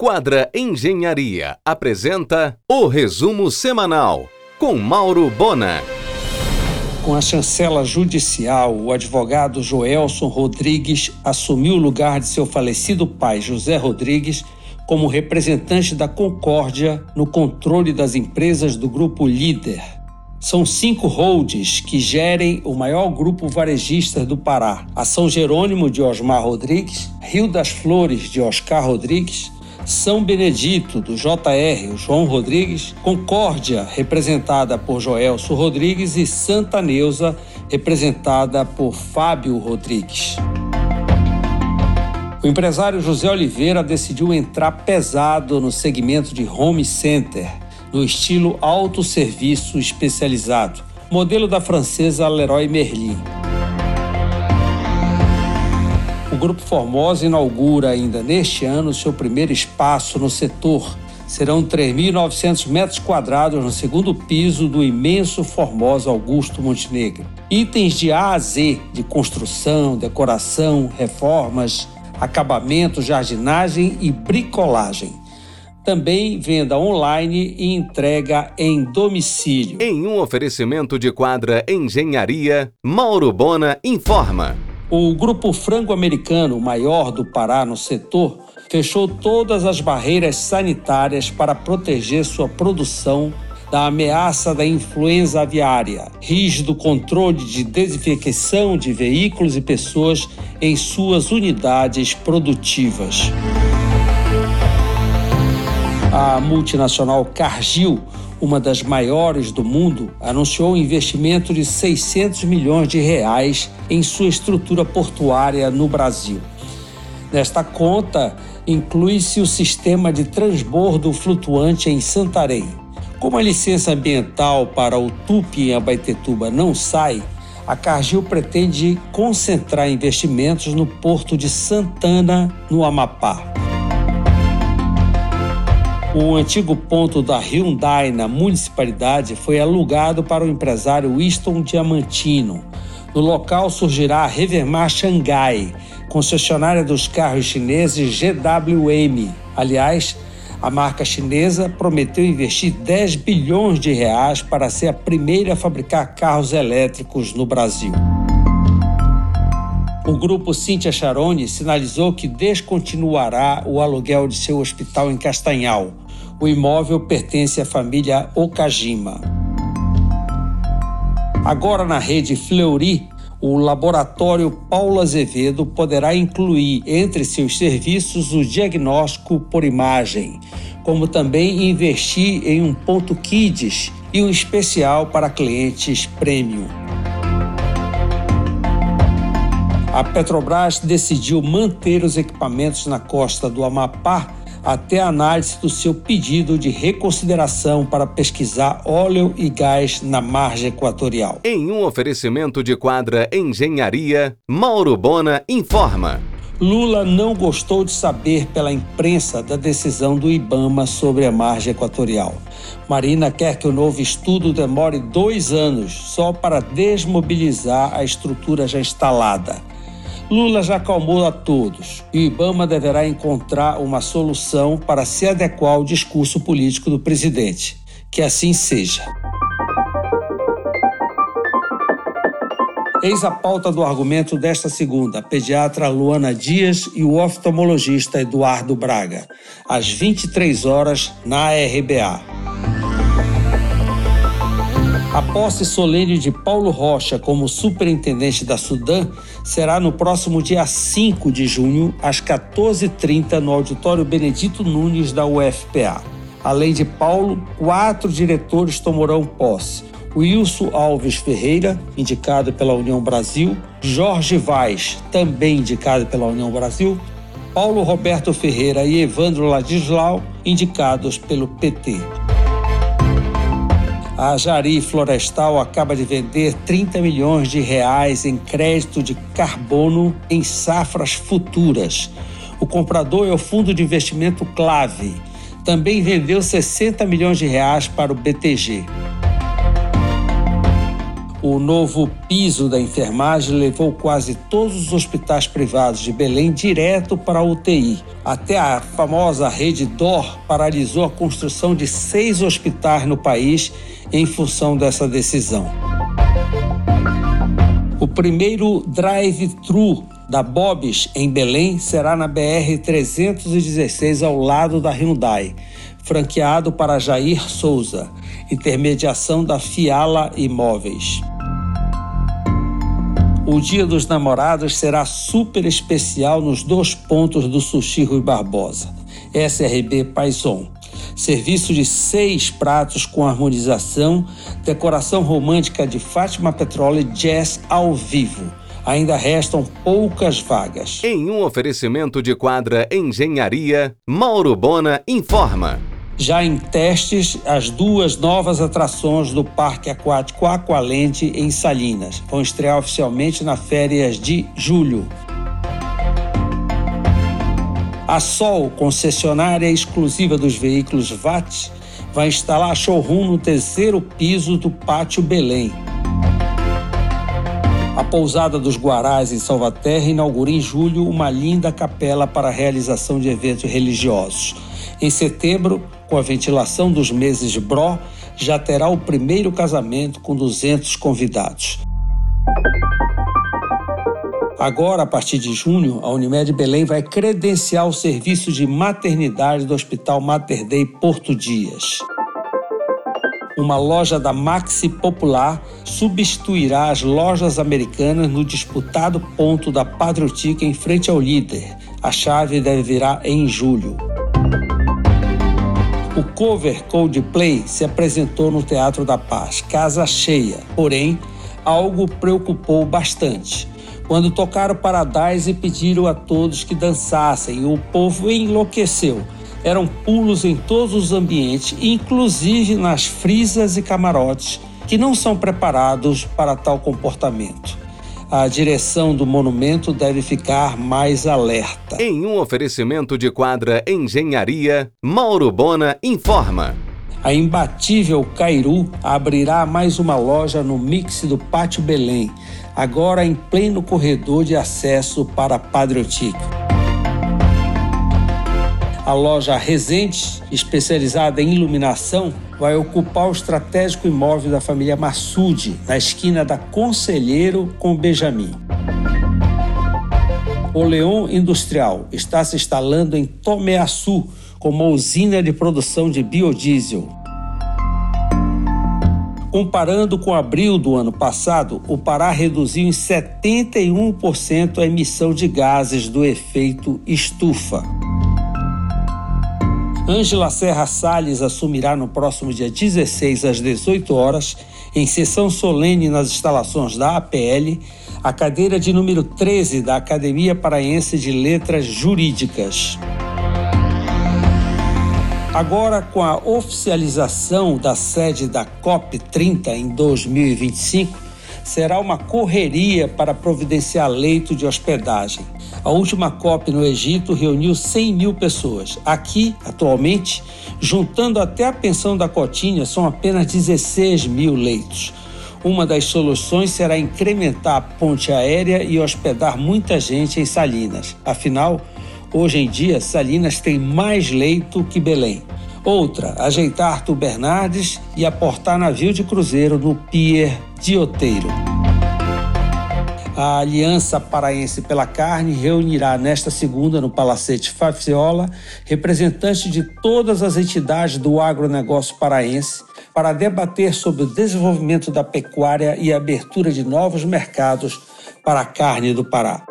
Quadra Engenharia apresenta o resumo semanal com Mauro Bona. Com a chancela judicial, o advogado Joelson Rodrigues assumiu o lugar de seu falecido pai, José Rodrigues, como representante da Concórdia no controle das empresas do grupo Líder. São cinco holds que gerem o maior grupo varejista do Pará: a São Jerônimo de Osmar Rodrigues, Rio das Flores de Oscar Rodrigues, são Benedito, do JR, João Rodrigues, Concórdia, representada por Joelso Rodrigues, e Santa Neuza, representada por Fábio Rodrigues. O empresário José Oliveira decidiu entrar pesado no segmento de home center, no estilo autosserviço especializado, modelo da francesa Leroy Merlin. Grupo Formosa inaugura ainda neste ano seu primeiro espaço no setor. Serão 3.900 metros quadrados no segundo piso do imenso Formosa Augusto Montenegro. Itens de A a Z, de construção, decoração, reformas, acabamento, jardinagem e bricolagem. Também venda online e entrega em domicílio. Em um oferecimento de quadra Engenharia, Mauro Bona informa. O grupo frango-americano, maior do Pará no setor, fechou todas as barreiras sanitárias para proteger sua produção da ameaça da influenza aviária, rígido controle de desinfecção de veículos e pessoas em suas unidades produtivas. A multinacional Cargill uma das maiores do mundo, anunciou um investimento de 600 milhões de reais em sua estrutura portuária no Brasil. Nesta conta, inclui-se o sistema de transbordo flutuante em Santarém. Como a licença ambiental para o Tupi em Abaetetuba não sai, a Cargill pretende concentrar investimentos no porto de Santana, no Amapá. O antigo ponto da Hyundai na municipalidade foi alugado para o empresário Winston Diamantino. No local surgirá a Revermar Xangai, concessionária dos carros chineses GWM. Aliás, a marca chinesa prometeu investir 10 bilhões de reais para ser a primeira a fabricar carros elétricos no Brasil. O grupo Cintia Charone sinalizou que descontinuará o aluguel de seu hospital em Castanhal. O imóvel pertence à família Okajima. Agora na rede Fleury, o laboratório Paulo Azevedo poderá incluir entre seus serviços o diagnóstico por imagem, como também investir em um ponto Kids e um especial para clientes premium. A Petrobras decidiu manter os equipamentos na costa do Amapá até a análise do seu pedido de reconsideração para pesquisar óleo e gás na margem equatorial. Em um oferecimento de quadra Engenharia, Mauro Bona informa. Lula não gostou de saber pela imprensa da decisão do Ibama sobre a margem equatorial. Marina quer que o novo estudo demore dois anos só para desmobilizar a estrutura já instalada. Lula já acalmou a todos e o Ibama deverá encontrar uma solução para se adequar ao discurso político do presidente. Que assim seja. Eis a pauta do argumento desta segunda, a pediatra Luana Dias e o oftalmologista Eduardo Braga, às 23 horas na RBA. A posse solene de Paulo Rocha como superintendente da Sudã será no próximo dia 5 de junho, às 14h30, no auditório Benedito Nunes da UFPA. Além de Paulo, quatro diretores tomarão posse. Wilson Alves Ferreira, indicado pela União Brasil, Jorge Vaz, também indicado pela União Brasil, Paulo Roberto Ferreira e Evandro Ladislau, indicados pelo PT. A Jari Florestal acaba de vender 30 milhões de reais em crédito de carbono em safras futuras. O comprador é o fundo de investimento Clave. Também vendeu 60 milhões de reais para o BTG. O novo piso da enfermagem levou quase todos os hospitais privados de Belém direto para a UTI. Até a famosa rede DOR paralisou a construção de seis hospitais no país em função dessa decisão. O primeiro drive-thru da Bob's em Belém será na BR 316 ao lado da Hyundai, franqueado para Jair Souza, intermediação da Fiala Imóveis. O Dia dos Namorados será super especial nos dois pontos do Sushi Rui Barbosa, SRB Paison. Serviço de seis pratos com harmonização, decoração romântica de Fátima Petróleo Jazz ao vivo. Ainda restam poucas vagas. Em um oferecimento de quadra Engenharia, Mauro Bona informa já em testes as duas novas atrações do Parque Aquático Aqualente em Salinas. Vão estrear oficialmente nas férias de julho. A Sol, concessionária exclusiva dos veículos VAT, vai instalar showroom no terceiro piso do Pátio Belém. A pousada dos Guarás em Salvaterra inaugura em julho uma linda capela para a realização de eventos religiosos. Em setembro, com a ventilação dos meses de Bro, já terá o primeiro casamento com 200 convidados. Agora, a partir de junho, a Unimed Belém vai credenciar o serviço de maternidade do Hospital Mater Dei Porto Dias. Uma loja da Maxi Popular substituirá as lojas americanas no disputado ponto da Patriotica em frente ao líder. A chave deve virar em julho. O cover Coldplay se apresentou no Teatro da Paz, casa cheia, porém, algo preocupou bastante. Quando tocaram Paradise e pediram a todos que dançassem, o povo enlouqueceu. Eram pulos em todos os ambientes, inclusive nas frisas e camarotes, que não são preparados para tal comportamento a direção do monumento deve ficar mais alerta. Em um oferecimento de quadra Engenharia, Mauro Bona informa. A imbatível Cairu abrirá mais uma loja no mix do Pátio Belém, agora em pleno corredor de acesso para Padre Otíquio. A loja Resende, especializada em iluminação, vai ocupar o estratégico imóvel da família Massude, na esquina da Conselheiro com Benjamin. O Leon Industrial está se instalando em Tomeaçu como usina de produção de biodiesel. Comparando com abril do ano passado, o Pará reduziu em 71% a emissão de gases do efeito estufa. Ângela Serra Salles assumirá no próximo dia 16 às 18 horas, em sessão solene nas instalações da APL, a cadeira de número 13 da Academia Paraense de Letras Jurídicas. Agora, com a oficialização da sede da COP30 em 2025, será uma correria para providenciar leito de hospedagem. A última COP no Egito reuniu 100 mil pessoas. Aqui, atualmente, juntando até a pensão da cotinha, são apenas 16 mil leitos. Uma das soluções será incrementar a ponte aérea e hospedar muita gente em Salinas. Afinal, hoje em dia, Salinas tem mais leito que Belém. Outra, ajeitar Arthur Bernardes e aportar navio de cruzeiro no Pier de Oteiro. A Aliança Paraense pela Carne reunirá nesta segunda no Palacete Fafiola representantes de todas as entidades do agronegócio paraense para debater sobre o desenvolvimento da pecuária e a abertura de novos mercados para a carne do Pará.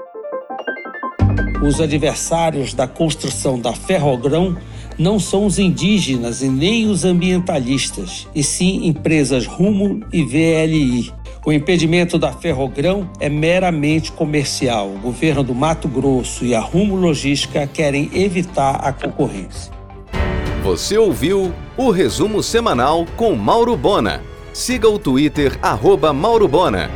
Os adversários da construção da Ferrogrão não são os indígenas e nem os ambientalistas, e sim empresas Rumo e VLI. O impedimento da Ferrogrão é meramente comercial. O governo do Mato Grosso e a Rumo Logística querem evitar a concorrência. Você ouviu o resumo semanal com Mauro Bona. Siga o Twitter, arroba Mauro Bona.